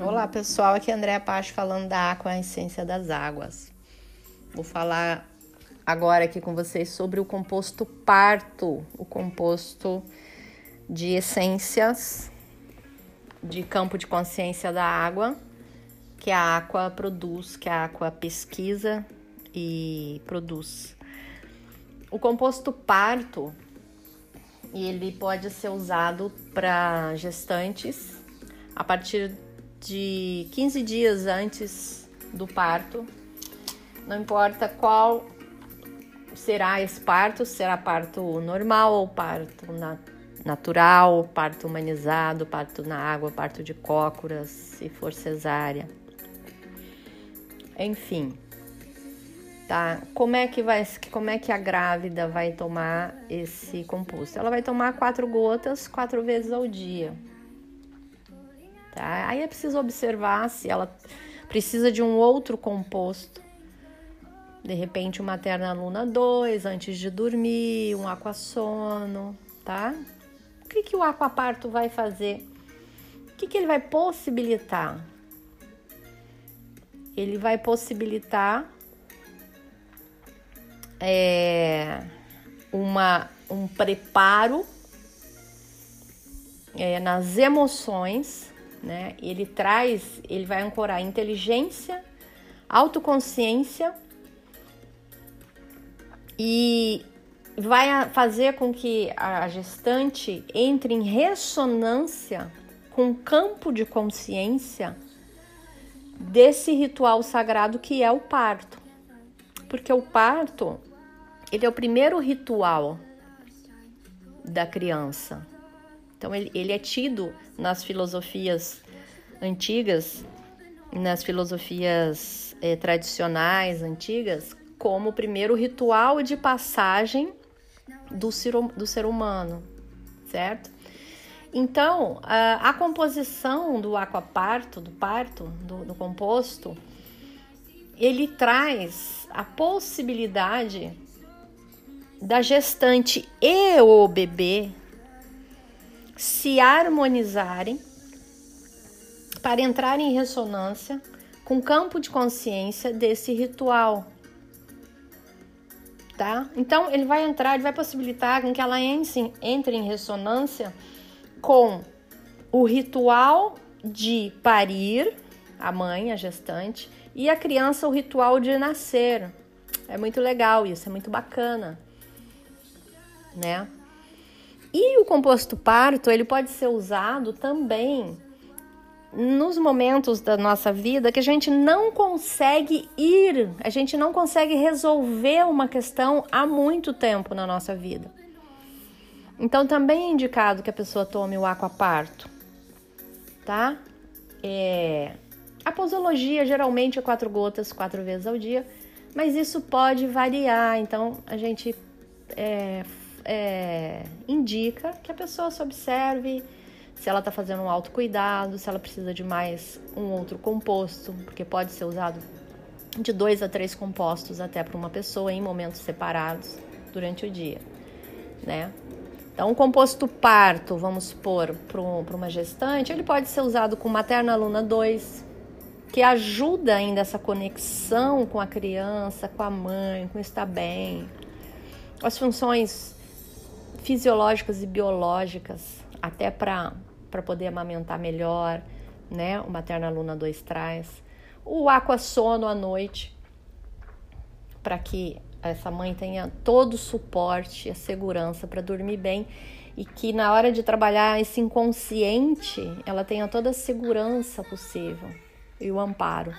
Olá pessoal, aqui é André Pacho falando da Aqua a Essência das Águas. Vou falar agora aqui com vocês sobre o composto parto, o composto de essências de campo de consciência da água que a Aqua produz, que a Aqua pesquisa e produz. O composto parto ele pode ser usado para gestantes a partir de 15 dias antes do parto. Não importa qual será esse parto, será parto normal ou parto na, natural, parto humanizado, parto na água, parto de cócoras, se for cesárea. Enfim, tá? Como é que vai, como é que a grávida vai tomar esse composto? Ela vai tomar quatro gotas quatro vezes ao dia. Tá? Aí é preciso observar se ela precisa de um outro composto. De repente, uma Terna Luna 2 antes de dormir, um aquassono, tá? O que, que o aquaparto vai fazer? O que, que ele vai possibilitar? Ele vai possibilitar é, uma, um preparo é, nas emoções né? Ele traz, ele vai ancorar inteligência, autoconsciência e vai fazer com que a gestante entre em ressonância com o campo de consciência desse ritual sagrado que é o parto. Porque o parto, ele é o primeiro ritual da criança. Então, ele, ele é tido nas filosofias antigas, nas filosofias é, tradicionais antigas, como o primeiro ritual de passagem do ser, do ser humano, certo? Então, a, a, composição do aquaparto, do parto, do, do composto, ele traz a possibilidade da gestante e o bebê se harmonizarem para entrar em ressonância com o campo de consciência desse ritual. Tá? Então, ele vai entrar, ele vai possibilitar que ela entre em ressonância com o ritual de parir, a mãe, a gestante, e a criança, o ritual de nascer. É muito legal isso, é muito bacana, né? E o composto parto, ele pode ser usado também nos momentos da nossa vida que a gente não consegue ir, a gente não consegue resolver uma questão há muito tempo na nossa vida. Então também é indicado que a pessoa tome o aquaparto, tá? É... A posologia geralmente é quatro gotas, quatro vezes ao dia, mas isso pode variar. Então a gente é, é, indica que a pessoa se observe se ela está fazendo um autocuidado, se ela precisa de mais um outro composto, porque pode ser usado de dois a três compostos até para uma pessoa em momentos separados durante o dia, né? Então, o composto parto, vamos supor, para uma gestante, ele pode ser usado com Materna Luna 2, que ajuda ainda essa conexão com a criança, com a mãe, com estar bem. As funções fisiológicas e biológicas, até para poder amamentar melhor, né? O Materna Luna 2 traz. O aquassono à noite, para que essa mãe tenha todo o suporte, a segurança para dormir bem e que na hora de trabalhar esse inconsciente, ela tenha toda a segurança possível e o amparo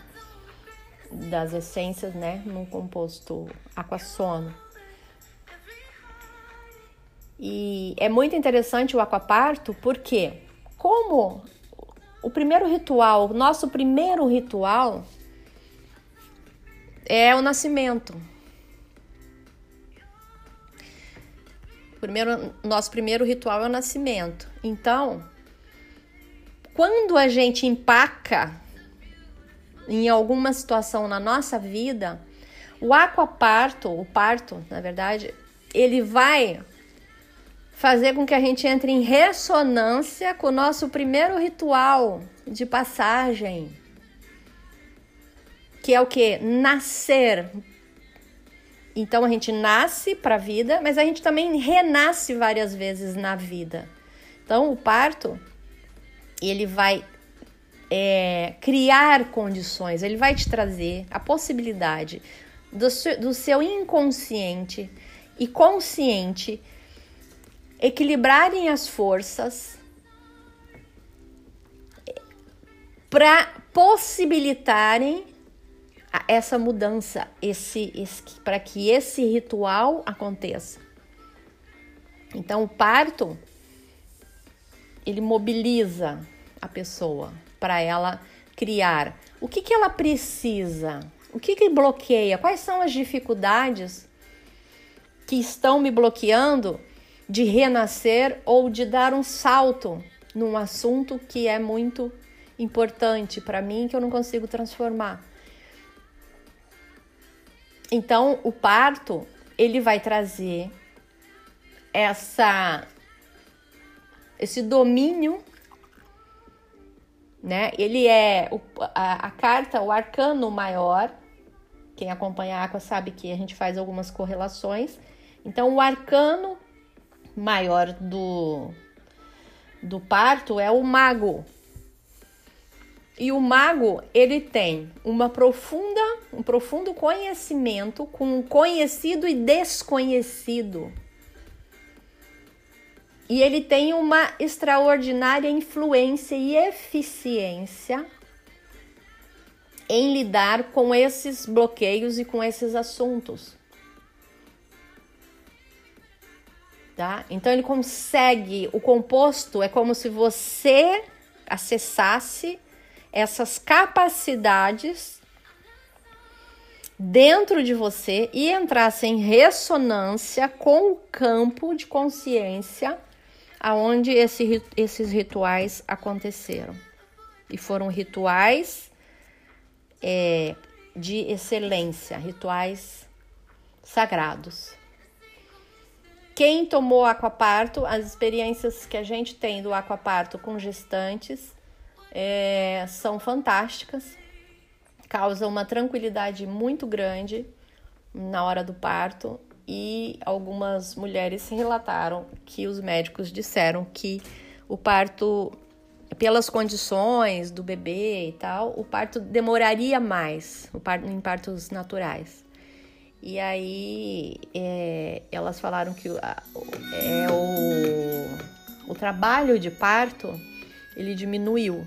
das essências, né, no composto aquassono. E é muito interessante o aquaparto porque, como o primeiro ritual, nosso primeiro ritual é o nascimento. Primeiro, nosso primeiro ritual é o nascimento. Então, quando a gente empaca em alguma situação na nossa vida, o aquaparto, o parto, na verdade, ele vai fazer com que a gente entre em ressonância com o nosso primeiro ritual de passagem, que é o que? Nascer. Então a gente nasce para a vida, mas a gente também renasce várias vezes na vida. Então o parto ele vai é, criar condições, ele vai te trazer a possibilidade do, do seu inconsciente e consciente equilibrarem as forças para possibilitarem essa mudança, esse, esse para que esse ritual aconteça. Então, o parto ele mobiliza a pessoa para ela criar. O que, que ela precisa? O que, que bloqueia? Quais são as dificuldades que estão me bloqueando de renascer ou de dar um salto num assunto que é muito importante para mim que eu não consigo transformar. Então, o parto, ele vai trazer essa esse domínio né? Ele é a, a, carta, o arcano maior. Quem acompanha a Aqua sabe que a gente faz algumas correlações. Então, o arcano maior do, do parto é o mago. E o mago, ele tem uma profunda, um profundo conhecimento com o conhecido e desconhecido. E ele tem uma extraordinária influência e eficiência em lidar com esses bloqueios e com esses assuntos. Tá? Então ele consegue, o composto é como se você acessasse essas capacidades dentro de você e entrasse em ressonância com o campo de consciência aonde esse, esses rituais aconteceram. E foram rituais é, de excelência, rituais sagrados. Quem tomou aquaparto, as experiências que a gente tem do aquaparto com gestantes é, são fantásticas, causam uma tranquilidade muito grande na hora do parto e algumas mulheres relataram que os médicos disseram que o parto, pelas condições do bebê e tal, o parto demoraria mais, o parto, em partos naturais. E aí é, elas falaram que é, o, o trabalho de parto ele diminuiu,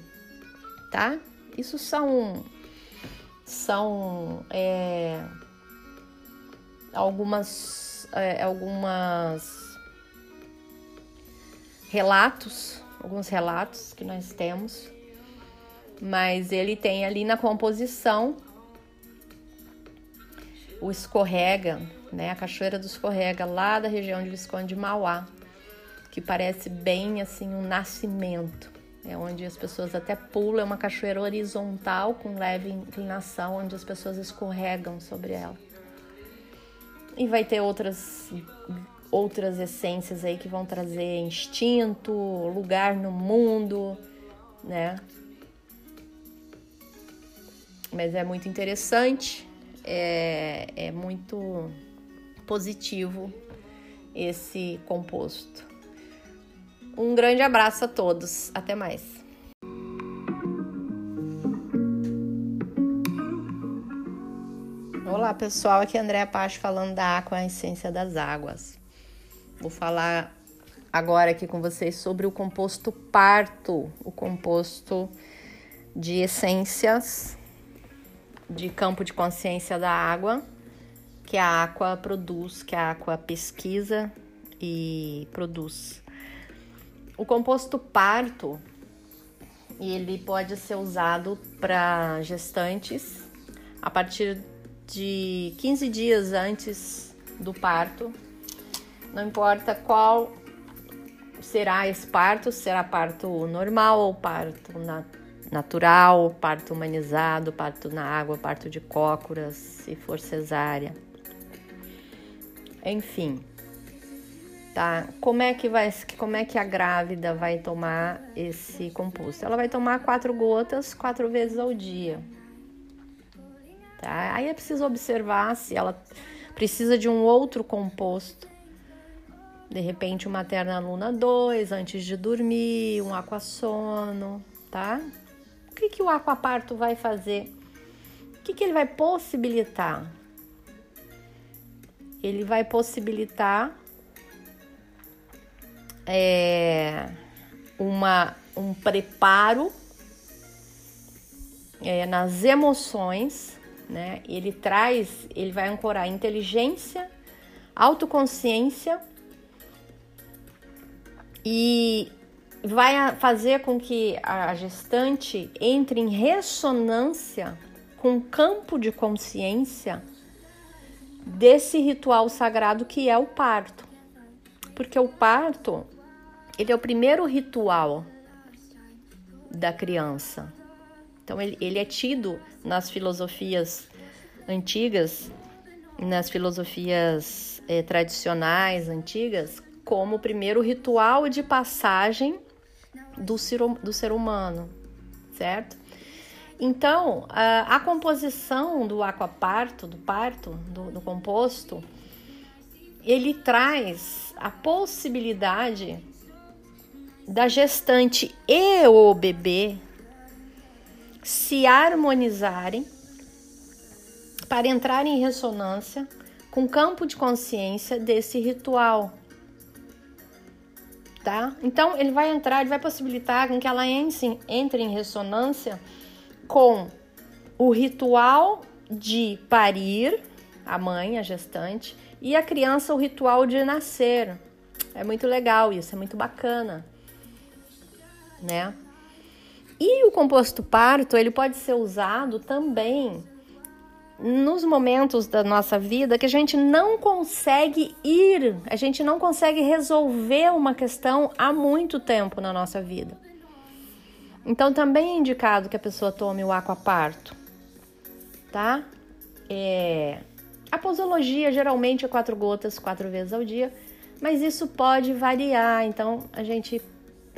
tá? Isso são são é, algumas é, algumas relatos, alguns relatos que nós temos, mas ele tem ali na composição o Escorrega, né? A Cachoeira do Escorrega, lá da região de Visconde de Mauá, que parece bem assim um nascimento. É onde as pessoas até pulam, é uma cachoeira horizontal com leve inclinação, onde as pessoas escorregam sobre ela. E vai ter outras outras essências aí que vão trazer instinto, lugar no mundo, né? Mas é muito interessante é, é muito positivo esse composto. Um grande abraço a todos, até mais. Olá pessoal, aqui é Andréa Pacho falando da Aqua a Essência das Águas. Vou falar agora aqui com vocês sobre o composto parto, o composto de essências de campo de consciência da água, que a Aqua produz, que a Aqua pesquisa e produz. O composto parto, ele pode ser usado para gestantes a partir de 15 dias antes do parto. Não importa qual será esse parto, será parto normal ou parto natural natural, parto humanizado, parto na água, parto de cócoras, se for cesárea. Enfim, tá? Como é que vai, como é que a grávida vai tomar esse composto? Ela vai tomar quatro gotas quatro vezes ao dia, tá? Aí é preciso observar se ela precisa de um outro composto. De repente, uma Terna Luna 2 antes de dormir, um aquassono, tá? O que, que o aquaparto vai fazer? O que, que ele vai possibilitar? Ele vai possibilitar é, uma, um preparo é, nas emoções, né? Ele traz, ele vai ancorar inteligência, autoconsciência e vai fazer com que a gestante entre em ressonância com o campo de consciência desse ritual sagrado que é o parto. Porque o parto, ele é o primeiro ritual da criança. Então ele, ele é tido nas filosofias antigas, nas filosofias eh, tradicionais antigas, como o primeiro ritual de passagem do ser, do ser humano, certo? Então, a, a composição do aquaparto, do parto, do, do composto, ele traz a possibilidade da gestante e o bebê se harmonizarem para entrar em ressonância com o campo de consciência desse ritual. Tá? Então ele vai entrar, ele vai possibilitar com que ela entre, entre em ressonância com o ritual de parir, a mãe, a gestante, e a criança o ritual de nascer. É muito legal isso, é muito bacana, né? E o composto parto, ele pode ser usado também nos momentos da nossa vida que a gente não consegue ir, a gente não consegue resolver uma questão há muito tempo na nossa vida. Então também é indicado que a pessoa tome o aquaparto, tá? É, a posologia geralmente é quatro gotas, quatro vezes ao dia, mas isso pode variar. Então a gente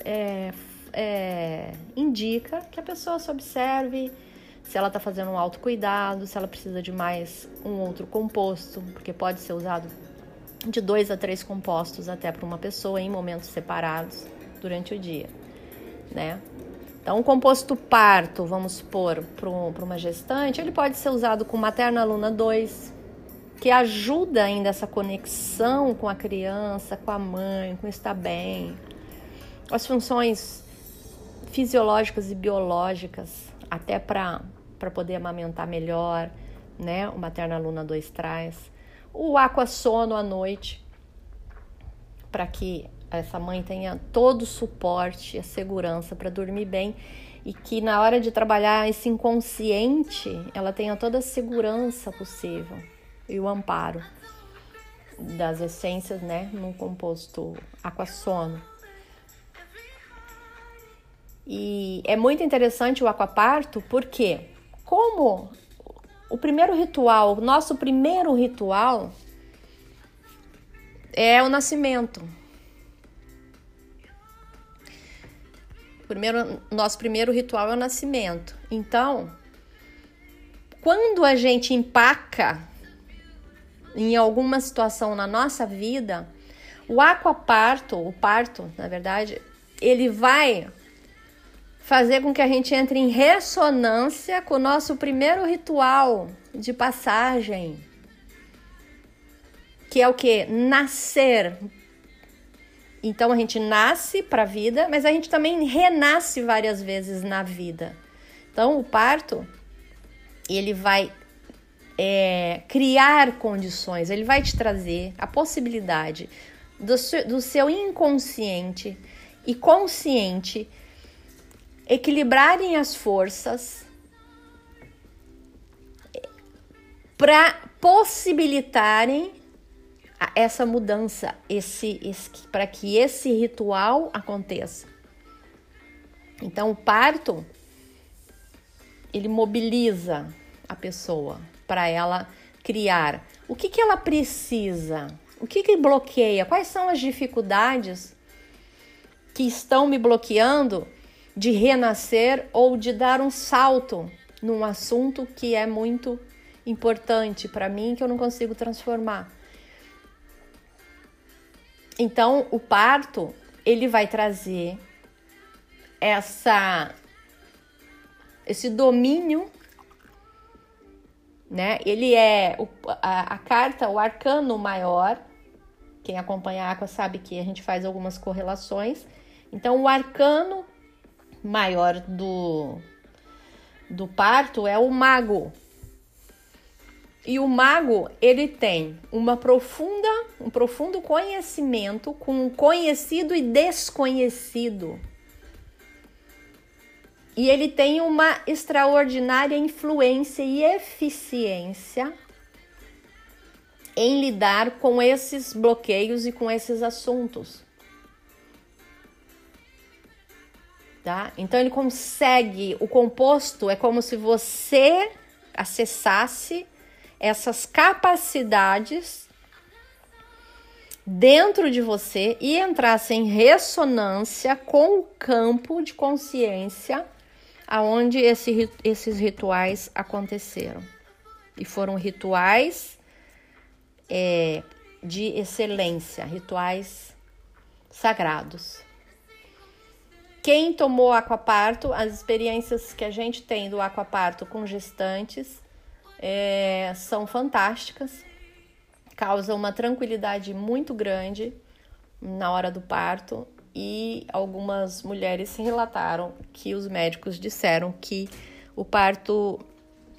é, é, indica que a pessoa se observe se ela está fazendo um autocuidado, se ela precisa de mais um outro composto, porque pode ser usado de dois a três compostos até para uma pessoa em momentos separados durante o dia, né? Então, o composto parto, vamos supor, para uma gestante, ele pode ser usado com Materna Luna 2, que ajuda ainda essa conexão com a criança, com a mãe, com estar bem, as funções fisiológicas e biológicas, até para poder amamentar melhor, né? O Materna Luna 2 traz. O aqua sono à noite, para que essa mãe tenha todo o suporte a segurança para dormir bem e que na hora de trabalhar esse inconsciente, ela tenha toda a segurança possível e o amparo das essências, né, no composto aquassono. E é muito interessante o aquaparto porque como o primeiro ritual, nosso primeiro ritual é o nascimento. Primeiro, nosso primeiro ritual é o nascimento. Então, quando a gente empaca em alguma situação na nossa vida, o aquaparto, o parto, na verdade, ele vai fazer com que a gente entre em ressonância com o nosso primeiro ritual de passagem, que é o que? Nascer. Então a gente nasce para a vida, mas a gente também renasce várias vezes na vida. Então o parto ele vai é, criar condições, ele vai te trazer a possibilidade do, do seu inconsciente e consciente equilibrarem as forças para possibilitarem essa mudança, esse, esse para que esse ritual aconteça. Então, o parto ele mobiliza a pessoa para ela criar. O que, que ela precisa? O que, que bloqueia? Quais são as dificuldades que estão me bloqueando de renascer ou de dar um salto num assunto que é muito importante para mim que eu não consigo transformar? Então, o parto, ele vai trazer essa esse domínio né? Ele é o, a, a, carta, o arcano maior. Quem acompanha a Aqua sabe que a gente faz algumas correlações. Então, o arcano maior do, do parto é o mago. E o mago, ele tem uma profunda, um profundo conhecimento com conhecido e desconhecido. E ele tem uma extraordinária influência e eficiência em lidar com esses bloqueios e com esses assuntos. Tá? Então ele consegue, o composto é como se você acessasse essas capacidades dentro de você e entrasse em ressonância com o campo de consciência aonde esse, esses rituais aconteceram. E foram rituais é, de excelência, rituais sagrados. Quem tomou aquaparto, as experiências que a gente tem do aquaparto com gestantes é, são fantásticas, causam uma tranquilidade muito grande na hora do parto e algumas mulheres relataram que os médicos disseram que o parto,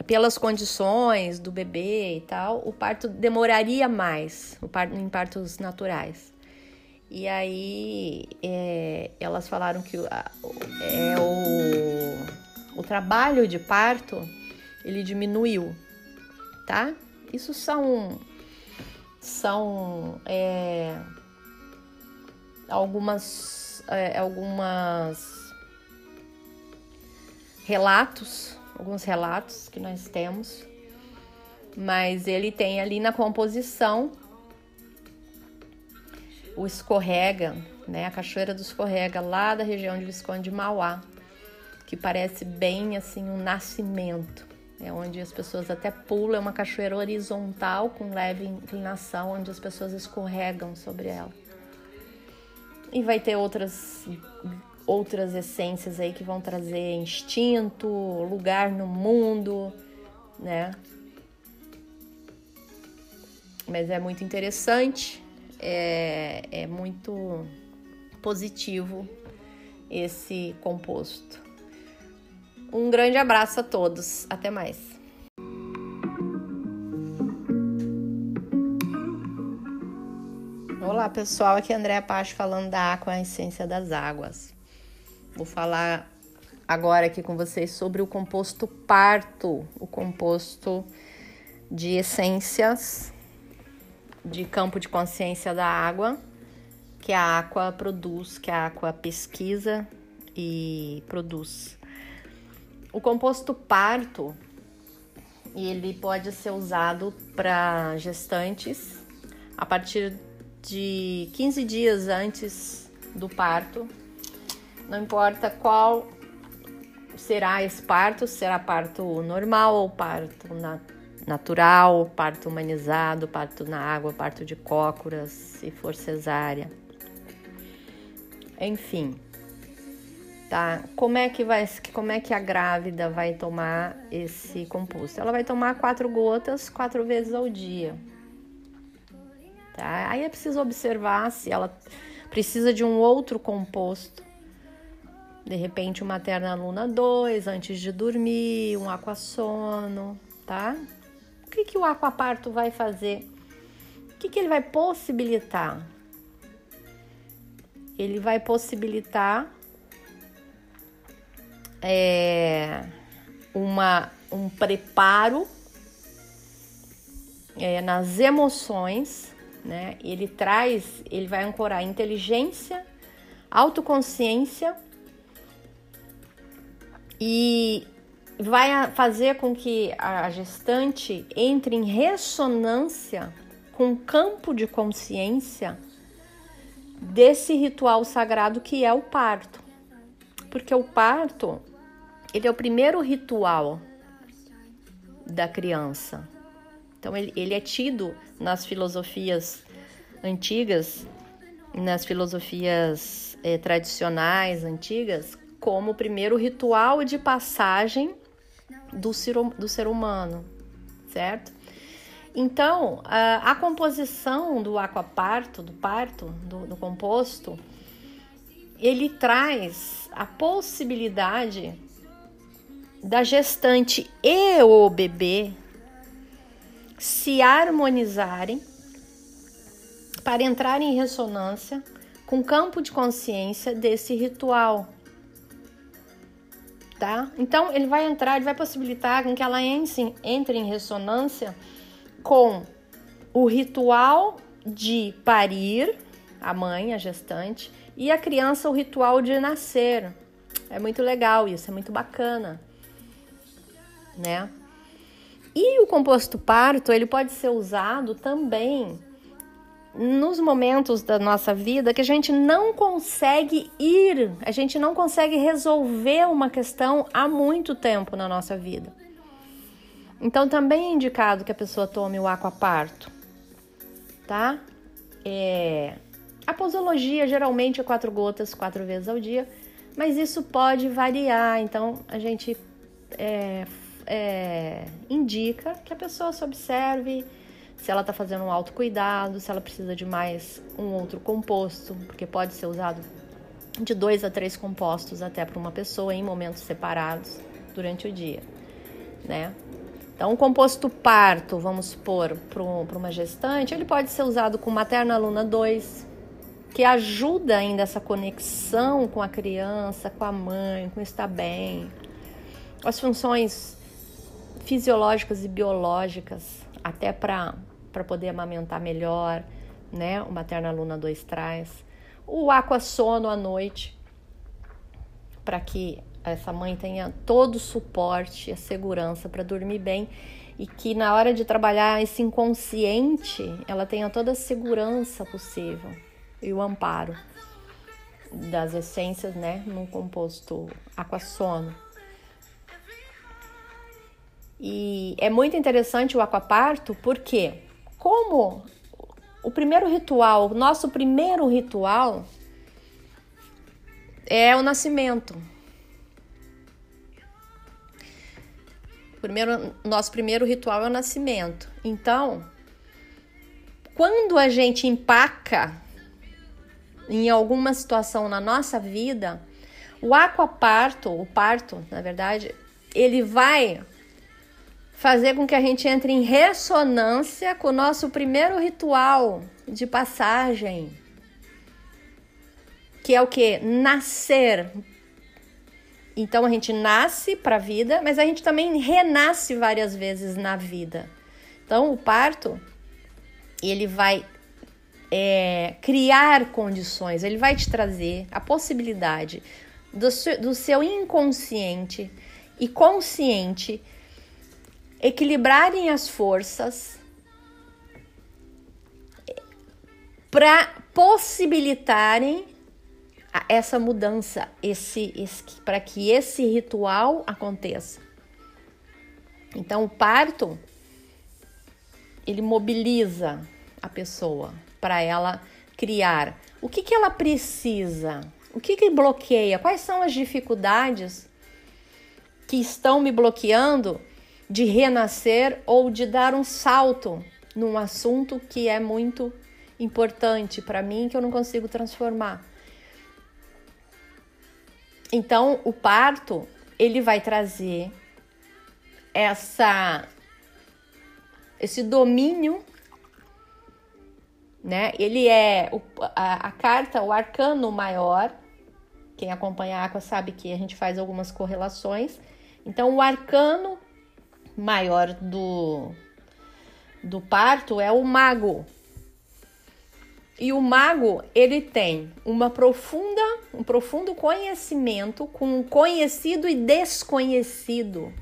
pelas condições do bebê e tal, o parto demoraria mais, o parto, em partos naturais. E aí é, elas falaram que é, o, o trabalho de parto ele diminuiu, tá? Isso são são é, algumas, é, algumas relatos, alguns relatos que nós temos, mas ele tem ali na composição o escorrega, né, a cachoeira do escorrega lá da região de Visconde de Mauá, que parece bem assim um nascimento. É onde as pessoas até pulam, é uma cachoeira horizontal com leve inclinação, onde as pessoas escorregam sobre ela. E vai ter outras outras essências aí que vão trazer instinto, lugar no mundo, né? Mas é muito interessante, é, é muito positivo esse composto. Um grande abraço a todos, até mais. Olá pessoal, aqui é Andréa Pacho falando da Aqua, a essência das águas. Vou falar agora aqui com vocês sobre o composto parto, o composto de essências de campo de consciência da água, que a Aqua produz, que a Aqua pesquisa e produz. O composto parto, ele pode ser usado para gestantes a partir de 15 dias antes do parto. Não importa qual será esse parto, será parto normal ou parto na, natural, parto humanizado, parto na água, parto de cócoras, se for cesárea. Enfim, tá? Como é que vai, como é que a grávida vai tomar esse composto? Ela vai tomar quatro gotas quatro vezes ao dia. Tá? Aí é preciso observar se ela precisa de um outro composto. De repente, uma Terna Luna 2 antes de dormir, um aquassono, tá? O que, que o aquaparto vai fazer? O que, que ele vai possibilitar? Ele vai possibilitar é, uma, um preparo é, nas emoções né? Ele traz, ele vai ancorar inteligência, autoconsciência e vai fazer com que a gestante entre em ressonância com campo de consciência desse ritual sagrado que é o parto. Porque o parto, ele é o primeiro ritual da criança. Então ele, ele é tido nas filosofias antigas, nas filosofias eh, tradicionais antigas, como o primeiro ritual de passagem do ser, do ser humano, certo? Então, a, a composição do aquaparto, do parto, do, do composto, ele traz a possibilidade da gestante e o bebê se harmonizarem para entrar em ressonância com o campo de consciência desse ritual. Tá? Então ele vai entrar, ele vai possibilitar com que ela entre em ressonância com o ritual de parir, a mãe, a gestante, e a criança o ritual de nascer. É muito legal isso, é muito bacana, né? E o composto parto, ele pode ser usado também nos momentos da nossa vida que a gente não consegue ir, a gente não consegue resolver uma questão há muito tempo na nossa vida. Então também é indicado que a pessoa tome o aquaparto, tá? É... A posologia geralmente é quatro gotas, quatro vezes ao dia, mas isso pode variar. Então a gente é, é, indica que a pessoa se observe se ela está fazendo um autocuidado, se ela precisa de mais um outro composto, porque pode ser usado de dois a três compostos até para uma pessoa em momentos separados durante o dia, né? Então, o composto parto, vamos supor, para uma gestante, ele pode ser usado com Materna Luna 2, que ajuda ainda essa conexão com a criança, com a mãe, com estar bem, as funções fisiológicas e biológicas, até para poder amamentar melhor, né? O Materna Luna 2 traz. O Aqua Sono à noite, para que essa mãe tenha todo o suporte, a segurança para dormir bem e que na hora de trabalhar esse inconsciente, ela tenha toda a segurança possível e o amparo das essências, né, no composto aquassono. E é muito interessante o aquaparto porque como o primeiro ritual, o nosso primeiro ritual é o nascimento. primeiro, nosso primeiro ritual é o nascimento. Então, quando a gente empaca em alguma situação na nossa vida, o aquaparto, o parto, na verdade, ele vai fazer com que a gente entre em ressonância com o nosso primeiro ritual de passagem, que é o que? Nascer, então a gente nasce para a vida, mas a gente também renasce várias vezes na vida. Então o parto ele vai é, criar condições, ele vai te trazer a possibilidade do do seu inconsciente e consciente equilibrarem as forças para possibilitarem essa mudança, esse, esse para que esse ritual aconteça. Então, o parto ele mobiliza a pessoa para ela criar. O que, que ela precisa? O que, que bloqueia? Quais são as dificuldades que estão me bloqueando de renascer ou de dar um salto num assunto que é muito importante para mim que eu não consigo transformar? Então, o parto, ele vai trazer essa esse domínio, né? Ele é o, a, a, carta, o arcano maior. Quem acompanha a Aqua sabe que a gente faz algumas correlações. Então, o arcano maior do, do parto é o mago, e o mago, ele tem uma profunda, um profundo conhecimento com conhecido e desconhecido.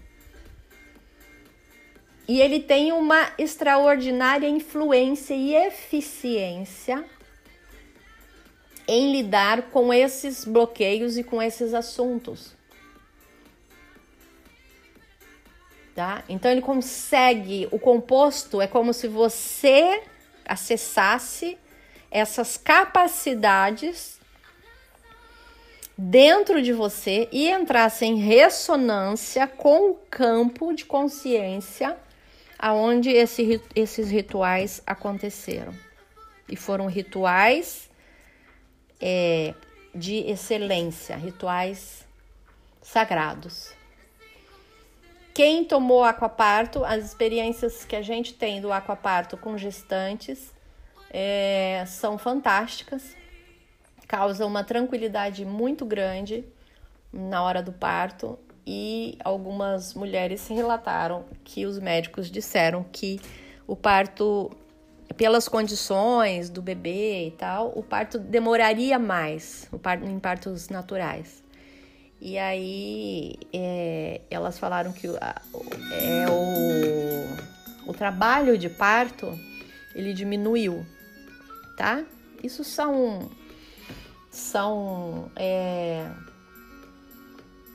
e ele tem uma extraordinária influência e eficiência em lidar com esses bloqueios e com esses assuntos. Tá? Então ele consegue, o composto é como se você acessasse essas capacidades dentro de você e entrasse em ressonância com o campo de consciência aonde esse, esses rituais aconteceram. E foram rituais é, de excelência, rituais sagrados. Quem tomou aquaparto, as experiências que a gente tem do aquaparto com gestantes é, são fantásticas, causam uma tranquilidade muito grande na hora do parto e algumas mulheres relataram que os médicos disseram que o parto, pelas condições do bebê e tal, o parto demoraria mais, o parto, em partos naturais. E aí é, elas falaram que é, o, o trabalho de parto ele diminuiu, tá? Isso são são é,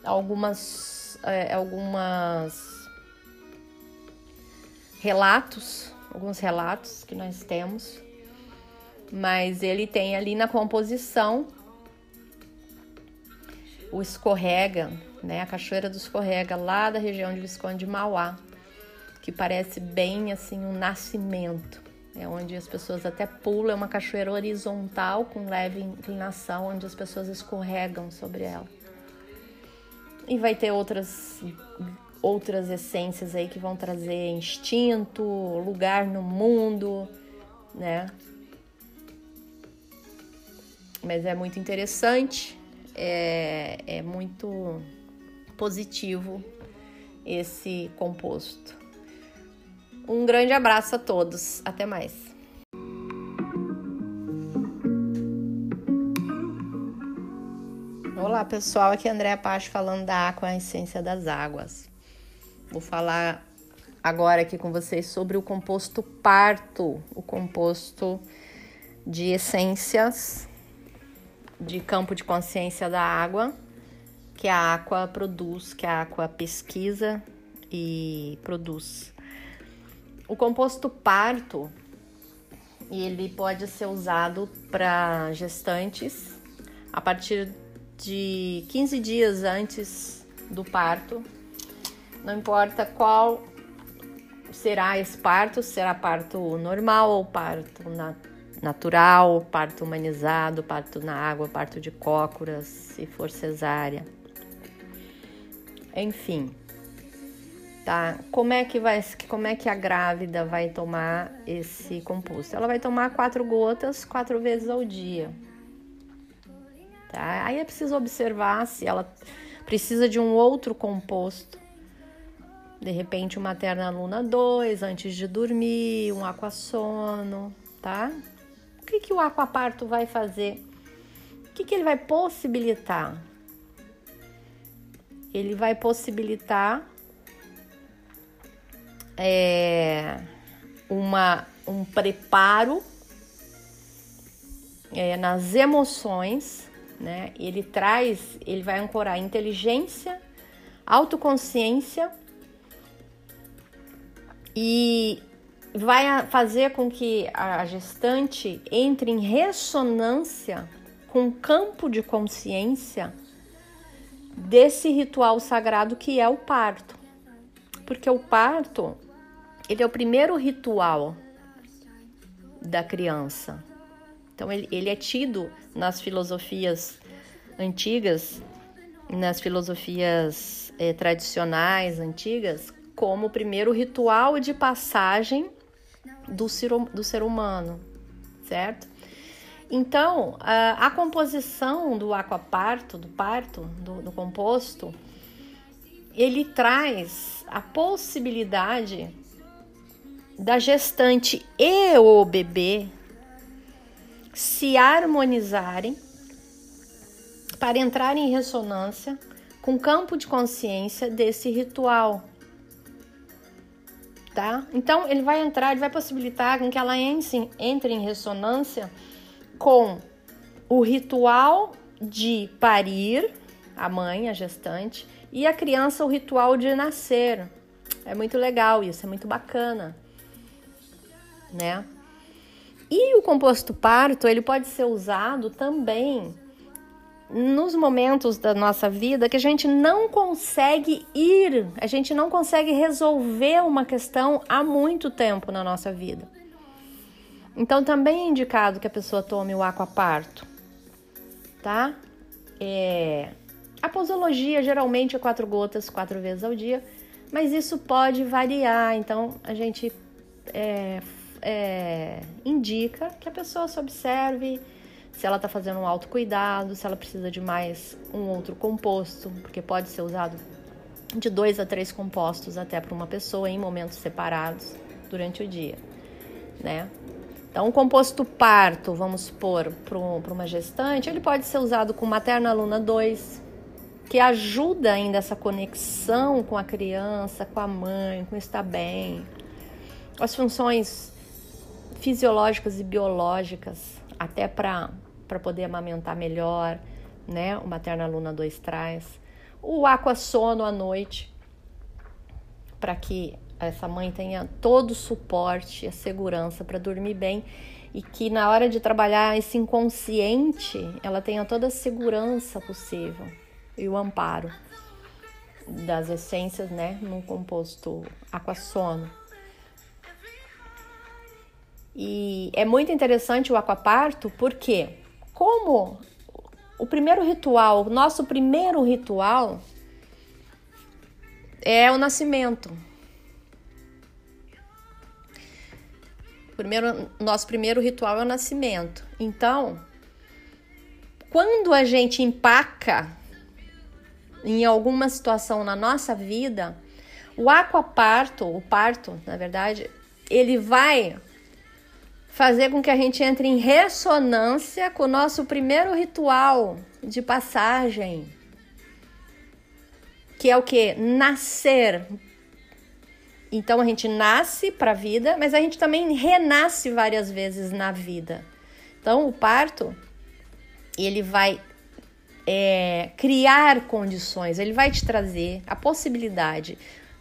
algumas é, algumas relatos, alguns relatos que nós temos, mas ele tem ali na composição o Escorrega, né? A Cachoeira do Escorrega, lá da região de Visconde de Mauá, que parece bem assim um nascimento. É onde as pessoas até pulam, é uma cachoeira horizontal com leve inclinação, onde as pessoas escorregam sobre ela. E vai ter outras outras essências aí que vão trazer instinto, lugar no mundo, né? Mas é muito interessante é, é muito positivo esse composto. Um grande abraço a todos, até mais. Olá pessoal, aqui é Andréa falando da Aqua Essência das Águas. Vou falar agora aqui com vocês sobre o composto parto, o composto de essências de campo de consciência da água, que a Aqua produz, que a Aqua pesquisa e produz. O composto parto, ele pode ser usado para gestantes a partir de 15 dias antes do parto. Não importa qual será esse parto, será parto normal ou parto natural natural, parto humanizado, parto na água, parto de cócoras, se for cesárea. Enfim, tá? Como é que vai, como é que a grávida vai tomar esse composto? Ela vai tomar quatro gotas quatro vezes ao dia. Tá? Aí é preciso observar se ela precisa de um outro composto. De repente, uma Terna Luna 2 antes de dormir, um aquassono, tá? Que, que o aquaparto vai fazer? O que, que ele vai possibilitar? Ele vai possibilitar é, uma, um preparo é, nas emoções, né? Ele traz, ele vai ancorar inteligência, autoconsciência e vai fazer com que a gestante entre em ressonância com o campo de consciência desse ritual sagrado que é o parto. Porque o parto, ele é o primeiro ritual da criança. Então ele, ele é tido nas filosofias antigas, nas filosofias é, tradicionais antigas, como o primeiro ritual de passagem do ser, do ser humano, certo? Então, a, a composição do aquaparto, do parto, do, do composto, ele traz a possibilidade da gestante e o bebê se harmonizarem para entrar em ressonância com o campo de consciência desse ritual tá? Então ele vai entrar, ele vai possibilitar com que ela entre, entre em ressonância com o ritual de parir, a mãe, a gestante, e a criança o ritual de nascer. É muito legal isso, é muito bacana, né? E o composto parto, ele pode ser usado também nos momentos da nossa vida que a gente não consegue ir, a gente não consegue resolver uma questão há muito tempo na nossa vida. Então também é indicado que a pessoa tome o aquaparto, tá? É... A posologia geralmente é quatro gotas, quatro vezes ao dia, mas isso pode variar. Então a gente é, é, indica que a pessoa se observe se ela está fazendo um autocuidado, se ela precisa de mais um outro composto, porque pode ser usado de dois a três compostos até para uma pessoa em momentos separados durante o dia, né? Então, o composto parto, vamos supor, para uma gestante, ele pode ser usado com Materna Luna 2, que ajuda ainda essa conexão com a criança, com a mãe, com estar bem. As funções fisiológicas e biológicas, até para para poder amamentar melhor, né? O Materna Luna 2 traz. O Aqua Sono à noite, para que essa mãe tenha todo o suporte a segurança para dormir bem e que na hora de trabalhar esse inconsciente, ela tenha toda a segurança possível e o amparo das essências, né, no composto aquassono. E é muito interessante o aquaparto porque como o primeiro ritual, nosso primeiro ritual é o nascimento. Primeiro, nosso primeiro ritual é o nascimento. Então, quando a gente empaca em alguma situação na nossa vida, o aquaparto, o parto, na verdade, ele vai fazer com que a gente entre em ressonância com o nosso primeiro ritual de passagem, que é o que? Nascer. Então a gente nasce para a vida, mas a gente também renasce várias vezes na vida. Então o parto ele vai é, criar condições, ele vai te trazer a possibilidade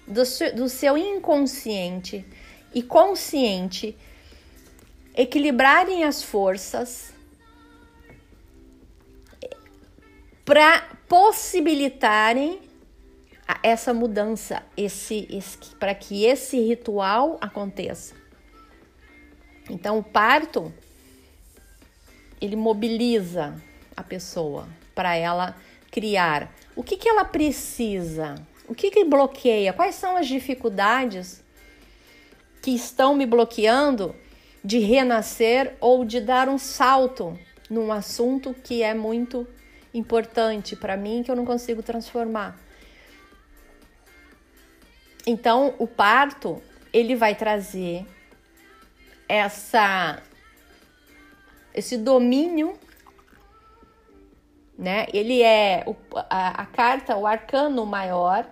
do, do seu inconsciente e consciente equilibrarem as forças para possibilitarem essa mudança, esse, esse para que esse ritual aconteça. Então, o parto ele mobiliza a pessoa para ela criar. O que, que ela precisa? O que, que bloqueia? Quais são as dificuldades que estão me bloqueando de renascer ou de dar um salto num assunto que é muito importante para mim que eu não consigo transformar. Então, o parto, ele vai trazer essa esse domínio né? Ele é o, a, a, carta, o arcano maior.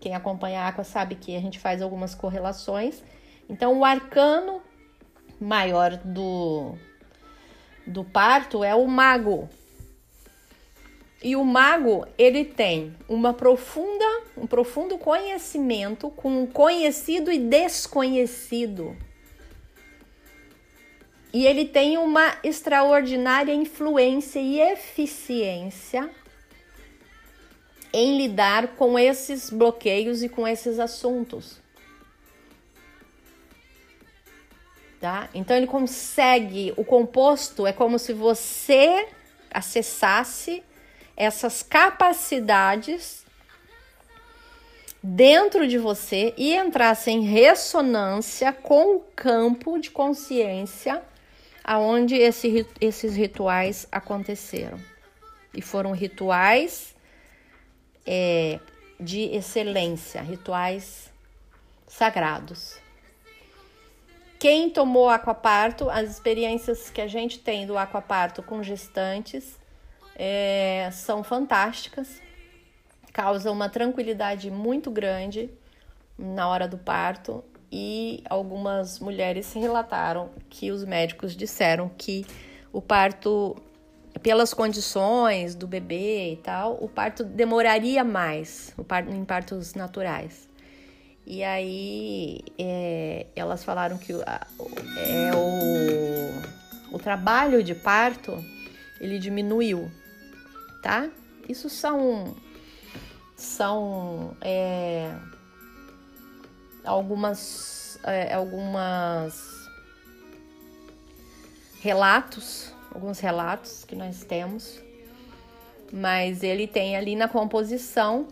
Quem acompanha a Aqua sabe que a gente faz algumas correlações. Então, o arcano maior do, do parto é o mago. E o mago, ele tem uma profunda, um profundo conhecimento com conhecido e desconhecido. E ele tem uma extraordinária influência e eficiência em lidar com esses bloqueios e com esses assuntos. Tá? Então ele consegue, o composto é como se você acessasse essas capacidades dentro de você e entrasse em ressonância com o campo de consciência aonde esse, esses rituais aconteceram. E foram rituais é, de excelência, rituais sagrados. Quem tomou aquaparto, as experiências que a gente tem do aquaparto com gestantes é, são fantásticas, causam uma tranquilidade muito grande na hora do parto e algumas mulheres relataram que os médicos disseram que o parto, pelas condições do bebê e tal, o parto demoraria mais, o parto, em partos naturais. E aí é, elas falaram que é, o, o trabalho de parto ele diminuiu, tá? Isso são são é, algumas é, algumas relatos, alguns relatos que nós temos, mas ele tem ali na composição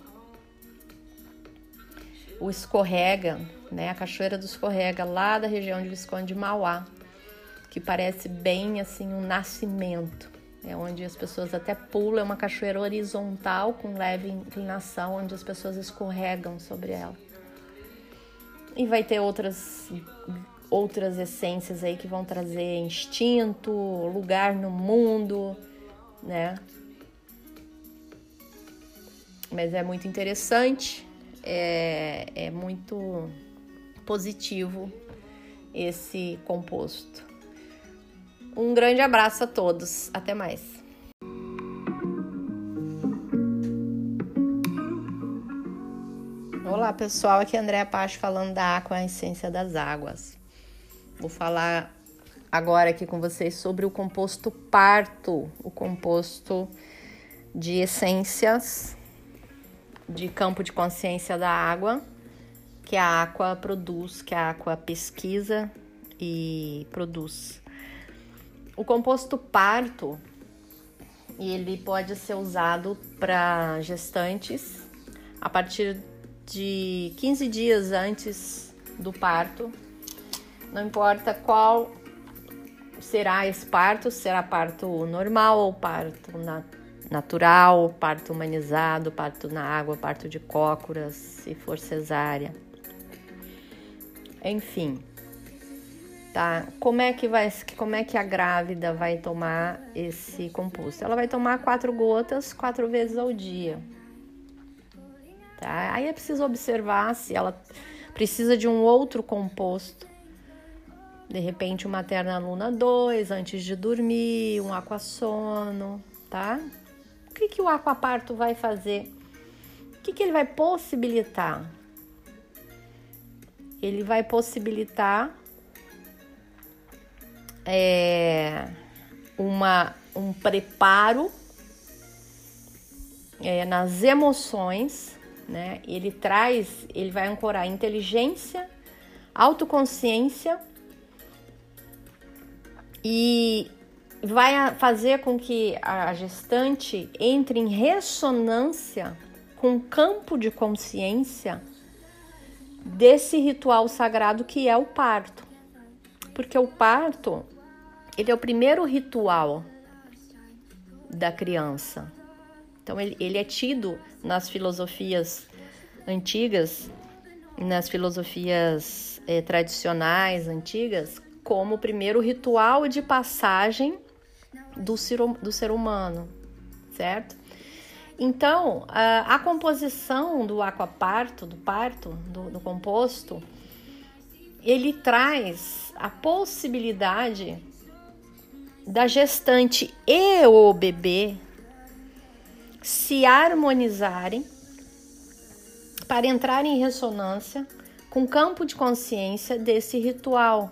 o escorrega, né, a cachoeira do escorrega lá da região de Visconde de Mauá, que parece bem assim um nascimento. É onde as pessoas até pulam, é uma cachoeira horizontal com leve inclinação, onde as pessoas escorregam sobre ela. E vai ter outras outras essências aí que vão trazer instinto, lugar no mundo, né? Mas é muito interessante, é, é muito positivo esse composto. Um grande abraço a todos, até mais. Olá pessoal, aqui é André Pacho falando da Aqua a Essência das Águas. Vou falar agora aqui com vocês sobre o composto parto, o composto de essências de campo de consciência da água, que a Aqua produz, que a Aqua pesquisa e produz. O composto parto, ele pode ser usado para gestantes a partir de 15 dias antes do parto. Não importa qual será esse parto, será parto normal ou parto natural, parto humanizado, parto na água, parto de cócoras, se for cesárea. Enfim, tá? Como é que vai, como é que a grávida vai tomar esse composto? Ela vai tomar quatro gotas quatro vezes ao dia. Tá? Aí é preciso observar se ela precisa de um outro composto. De repente, uma Terna Luna 2 antes de dormir, um aquassono, tá? O que, que o aquaparto vai fazer? O que, que ele vai possibilitar? Ele vai possibilitar é, uma, um preparo é, nas emoções né? Ele traz, ele vai ancorar inteligência, autoconsciência e vai fazer com que a gestante entre em ressonância com o campo de consciência desse ritual sagrado que é o parto. Porque o parto, ele é o primeiro ritual da criança. Então ele, ele é tido nas filosofias antigas, nas filosofias é, tradicionais antigas, como o primeiro ritual de passagem do ser, do ser humano, certo? Então, a, a composição do aquaparto, do parto, do, do composto, ele traz a possibilidade da gestante e o bebê se harmonizarem para entrar em ressonância com o campo de consciência desse ritual.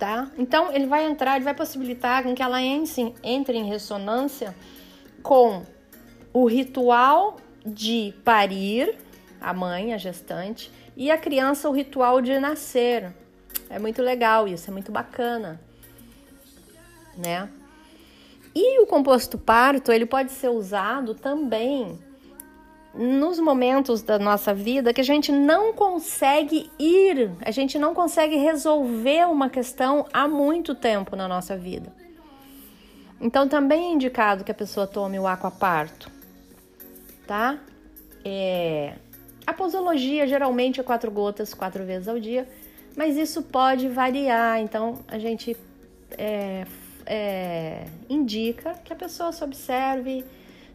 Tá? Então ele vai entrar, ele vai possibilitar que ela entre em ressonância com o ritual de parir, a mãe, a gestante, e a criança o ritual de nascer. É muito legal isso, é muito bacana, né? E o composto parto, ele pode ser usado também nos momentos da nossa vida que a gente não consegue ir, a gente não consegue resolver uma questão há muito tempo na nossa vida. Então também é indicado que a pessoa tome o aquaparto, tá? É... A posologia geralmente é quatro gotas, quatro vezes ao dia, mas isso pode variar. Então a gente é, é, indica que a pessoa se observe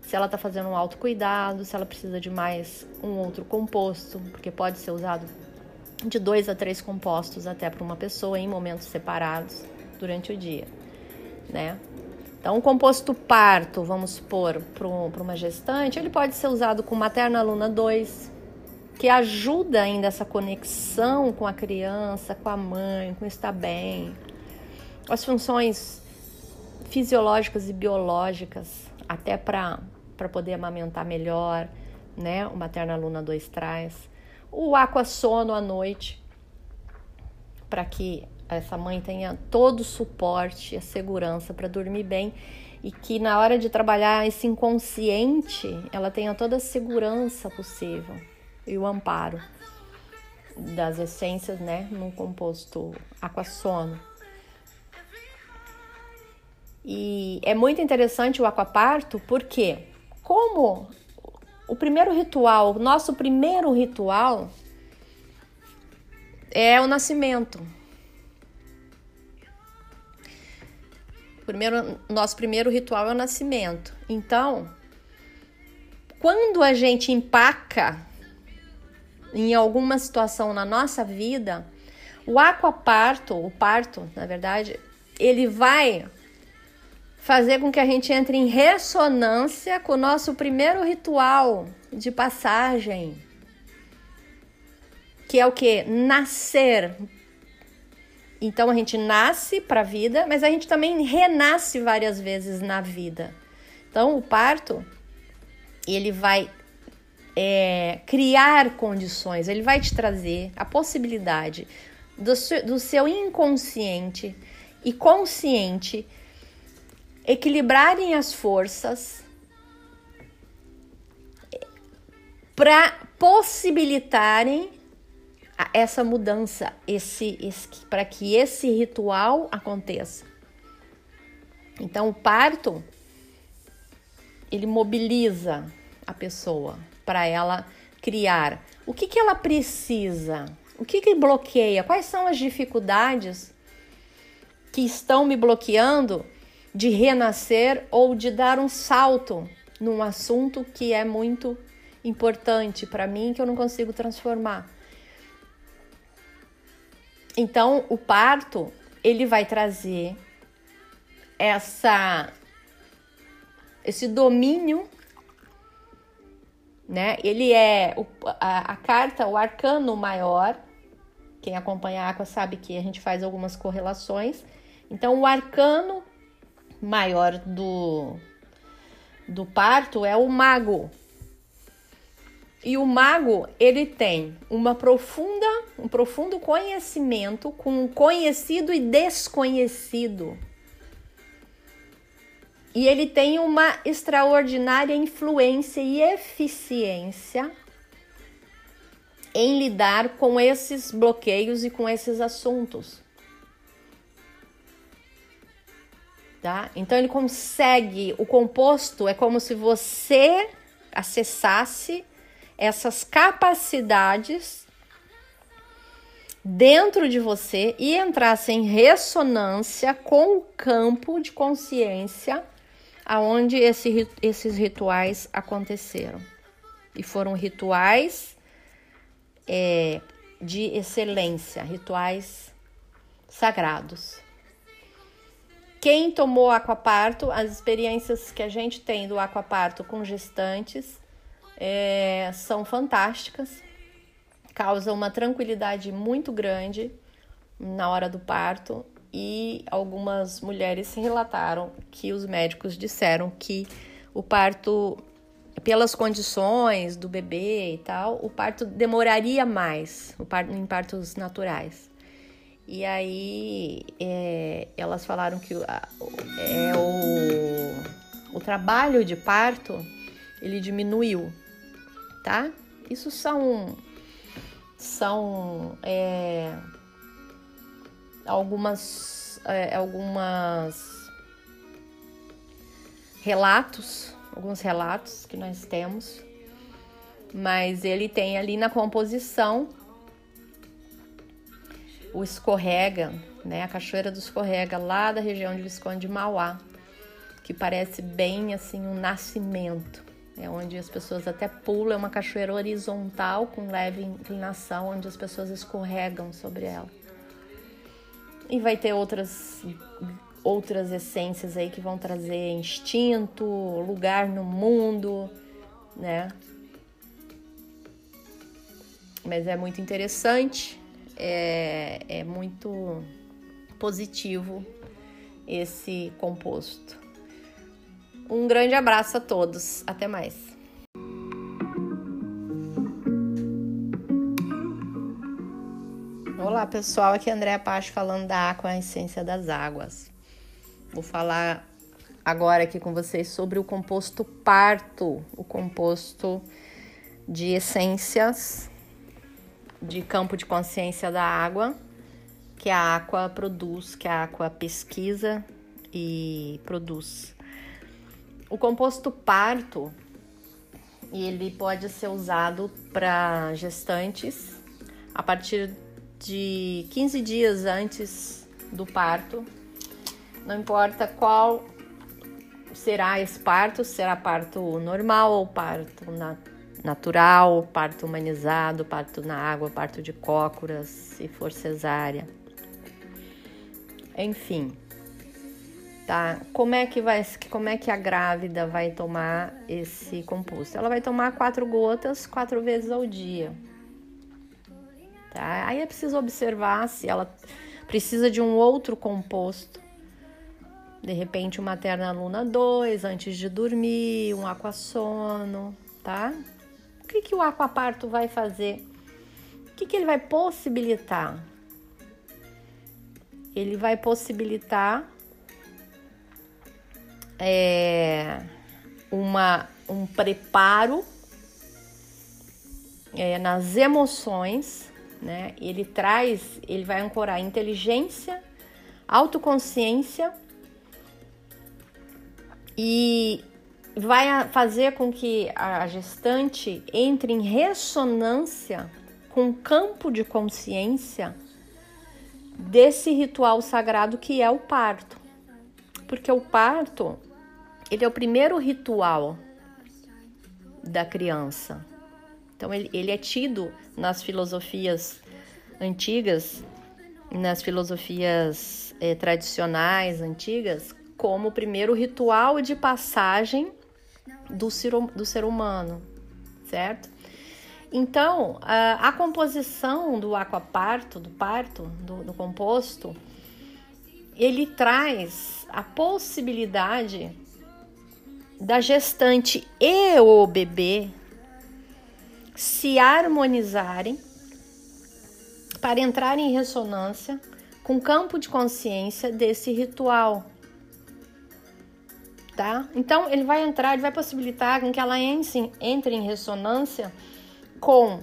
se ela está fazendo um autocuidado, se ela precisa de mais um outro composto, porque pode ser usado de dois a três compostos até para uma pessoa em momentos separados durante o dia, né? Então, o composto parto, vamos supor, para uma gestante, ele pode ser usado com materna luna 2, que ajuda ainda essa conexão com a criança, com a mãe, com estar bem, as funções fisiológicas e biológicas, até para poder amamentar melhor, né? O materna luna 2 traz. O aqua sono à noite, para que essa mãe tenha todo o suporte, a segurança para dormir bem e que na hora de trabalhar esse inconsciente, ela tenha toda a segurança possível e o amparo das essências, né, no composto aquassono. E é muito interessante o aquaparto porque como o primeiro ritual, nosso primeiro ritual é o nascimento. Primeiro, nosso primeiro ritual é o nascimento. Então, quando a gente empaca em alguma situação na nossa vida, o aquaparto, o parto, na verdade, ele vai fazer com que a gente entre em ressonância com o nosso primeiro ritual de passagem, que é o que? Nascer, então a gente nasce para a vida, mas a gente também renasce várias vezes na vida. Então o parto ele vai é, criar condições, ele vai te trazer a possibilidade do do seu inconsciente e consciente equilibrarem as forças para possibilitarem essa mudança, esse, esse para que esse ritual aconteça. Então, o parto ele mobiliza a pessoa para ela criar. O que, que ela precisa? O que, que bloqueia? Quais são as dificuldades que estão me bloqueando de renascer ou de dar um salto num assunto que é muito importante para mim que eu não consigo transformar? Então, o parto, ele vai trazer essa esse domínio, né? Ele é o, a, a, carta, o arcano maior. Quem acompanha a Aqua sabe que a gente faz algumas correlações. Então, o arcano maior do, do parto é o mago, e o mago, ele tem uma profunda, um profundo conhecimento com conhecido e desconhecido. E ele tem uma extraordinária influência e eficiência em lidar com esses bloqueios e com esses assuntos. Tá? Então ele consegue, o composto é como se você acessasse essas capacidades dentro de você e entrasse em ressonância com o campo de consciência aonde esse, esses rituais aconteceram. E foram rituais é, de excelência, rituais sagrados. Quem tomou aquaparto, as experiências que a gente tem do aquaparto com gestantes é, são fantásticas, causam uma tranquilidade muito grande na hora do parto e algumas mulheres relataram que os médicos disseram que o parto, pelas condições do bebê e tal, o parto demoraria mais, o parto, em partos naturais. E aí é, elas falaram que é, o, o trabalho de parto ele diminuiu tá? Isso são são é, algumas é, algumas relatos, alguns relatos que nós temos, mas ele tem ali na composição o escorrega, né? A cachoeira do escorrega lá da região de Visconde de Mauá, que parece bem assim um nascimento É onde as pessoas até pulam, é uma cachoeira horizontal com leve inclinação, onde as pessoas escorregam sobre ela. E vai ter outras outras essências aí que vão trazer instinto, lugar no mundo, né? Mas é muito interessante, é, é muito positivo esse composto. Um grande abraço a todos, até mais. Olá pessoal, aqui é Andréa Pacho falando da Aqua a Essência das Águas. Vou falar agora aqui com vocês sobre o composto parto, o composto de essências de campo de consciência da água, que a Aqua produz, que a Aqua pesquisa e produz. O composto parto, ele pode ser usado para gestantes a partir de 15 dias antes do parto não importa qual será esse parto, será parto normal ou parto na, natural, parto humanizado, parto na água, parto de cócoras, se for cesárea. Enfim, tá? Como é que vai, como é que a grávida vai tomar esse composto? Ela vai tomar quatro gotas quatro vezes ao dia. Tá? Aí é preciso observar se ela precisa de um outro composto de repente, uma Terna Luna 2 antes de dormir, um aquassono, tá? Que, que o aquaparto vai fazer? O que, que ele vai possibilitar? Ele vai possibilitar é, uma, um preparo é, nas emoções, né? Ele traz, ele vai ancorar inteligência, autoconsciência e vai fazer com que a gestante entre em ressonância com o campo de consciência desse ritual sagrado que é o parto. Porque o parto, ele é o primeiro ritual da criança. Então ele, ele é tido nas filosofias antigas, nas filosofias eh, tradicionais antigas, como o primeiro ritual de passagem do ser, do ser humano, certo? Então, a, a composição do aquaparto, do parto, do, do composto, ele traz a possibilidade da gestante e o bebê se harmonizarem para entrar em ressonância com o campo de consciência desse ritual tá? Então ele vai entrar, ele vai possibilitar que ela entre, entre em ressonância com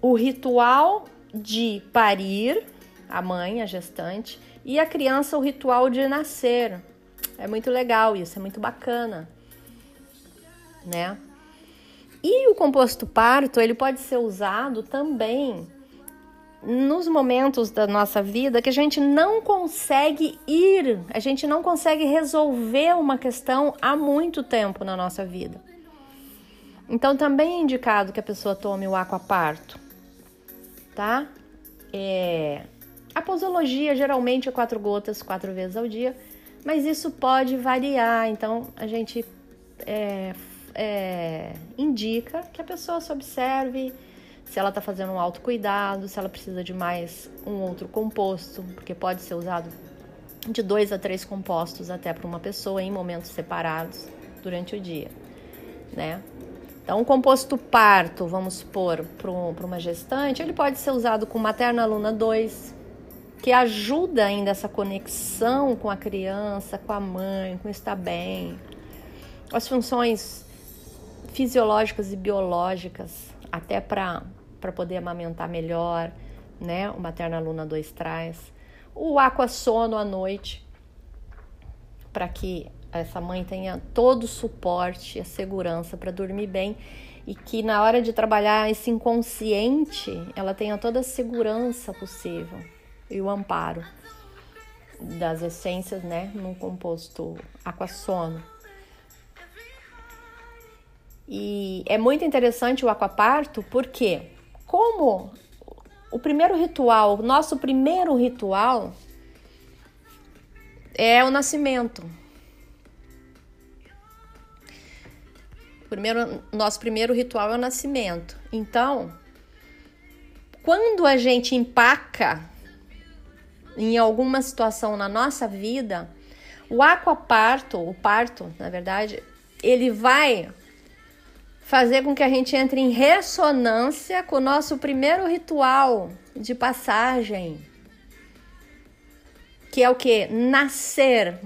o ritual de parir, a mãe, a gestante, e a criança o ritual de nascer. É muito legal isso, é muito bacana, né? E o composto parto, ele pode ser usado também nos momentos da nossa vida que a gente não consegue ir, a gente não consegue resolver uma questão há muito tempo na nossa vida. Então também é indicado que a pessoa tome o aquaparto, tá? É... A posologia geralmente é quatro gotas, quatro vezes ao dia, mas isso pode variar. Então a gente é, é, indica que a pessoa se observe se ela está fazendo um autocuidado, se ela precisa de mais um outro composto, porque pode ser usado de dois a três compostos até para uma pessoa em momentos separados durante o dia, né? Então, o composto parto, vamos supor, para uma gestante, ele pode ser usado com Materna Luna 2, que ajuda ainda essa conexão com a criança, com a mãe, com estar bem, as funções fisiológicas e biológicas, até para para poder amamentar melhor, né? O Materna Luna 2 traz. O Aqua Sono à noite, para que essa mãe tenha todo o suporte, a segurança para dormir bem e que na hora de trabalhar esse inconsciente, ela tenha toda a segurança possível e o amparo das essências, né, num composto aquassono. E é muito interessante o aquaparto porque, como o primeiro ritual, nosso primeiro ritual é o nascimento. Primeiro, nosso primeiro ritual é o nascimento. Então, quando a gente empaca em alguma situação na nossa vida, o aquaparto, o parto, na verdade, ele vai fazer com que a gente entre em ressonância com o nosso primeiro ritual de passagem, que é o que? Nascer.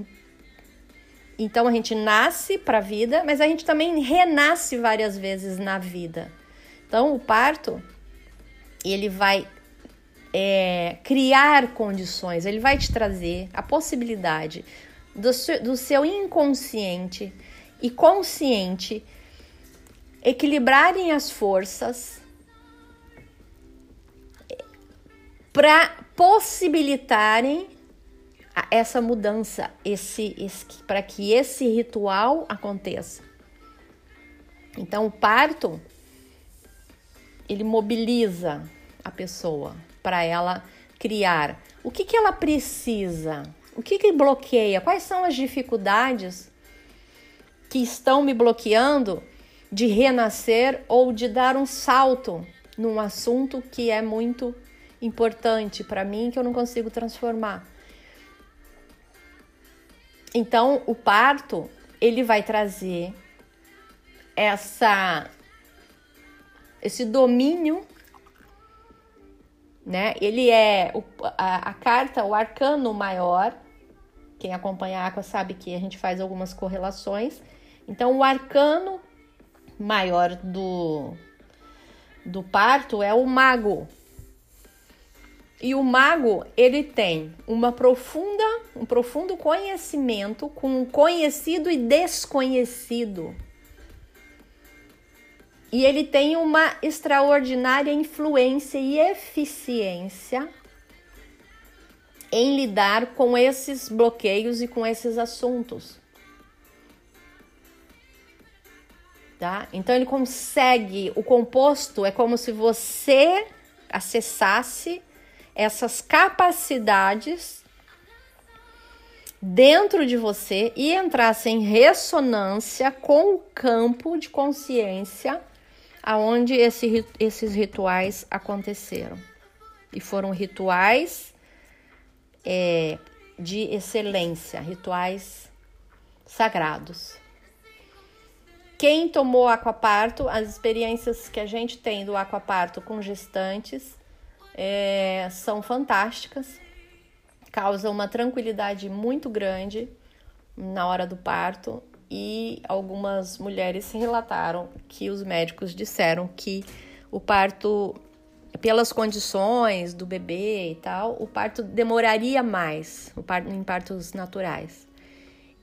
Então a gente nasce para a vida, mas a gente também renasce várias vezes na vida. Então o parto ele vai é, criar condições, ele vai te trazer a possibilidade do, do seu inconsciente e consciente equilibrarem as forças para possibilitarem essa mudança, esse, esse para que esse ritual aconteça. Então, o parto ele mobiliza a pessoa para ela criar. O que, que ela precisa? O que, que bloqueia? Quais são as dificuldades que estão me bloqueando de renascer ou de dar um salto num assunto que é muito importante para mim que eu não consigo transformar. Então, o parto, ele vai trazer essa esse domínio né? Ele é o, a, a, carta, o arcano maior. Quem acompanha a Aqua sabe que a gente faz algumas correlações. Então, o arcano maior do, do parto é o mago. E o mago, ele tem uma profunda, um profundo conhecimento com conhecido e desconhecido. E ele tem uma extraordinária influência e eficiência em lidar com esses bloqueios e com esses assuntos. Tá? Então ele consegue, o composto é como se você acessasse essas capacidades dentro de você e entrasse em ressonância com o campo de consciência aonde esse, esses rituais aconteceram. E foram rituais é, de excelência, rituais sagrados. Quem tomou aquaparto, as experiências que a gente tem do aquaparto com gestantes é, são fantásticas, causam uma tranquilidade muito grande na hora do parto e algumas mulheres relataram que os médicos disseram que o parto, pelas condições do bebê e tal, o parto demoraria mais, o parto, em partos naturais.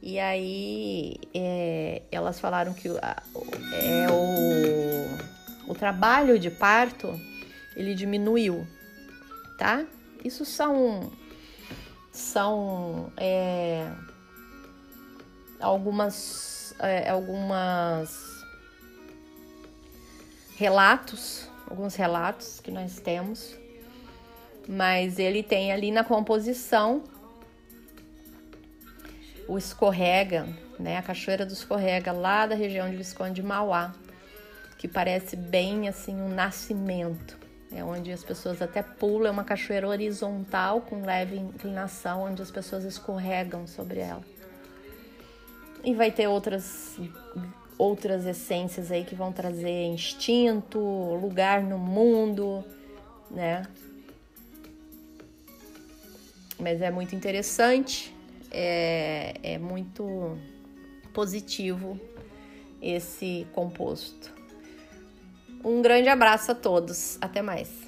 E aí é, elas falaram que é, o, o trabalho de parto ele diminuiu, tá? Isso são são é, algumas é, algumas relatos, alguns relatos que nós temos, mas ele tem ali na composição o Escorrega, né? A Cachoeira do Escorrega, lá da região de Visconde de Mauá, que parece bem assim um nascimento. É onde as pessoas até pulam, é uma cachoeira horizontal com leve inclinação, onde as pessoas escorregam sobre ela. E vai ter outras outras essências aí que vão trazer instinto, lugar no mundo, né? Mas é muito interessante é, é muito positivo esse composto. Um grande abraço a todos, até mais.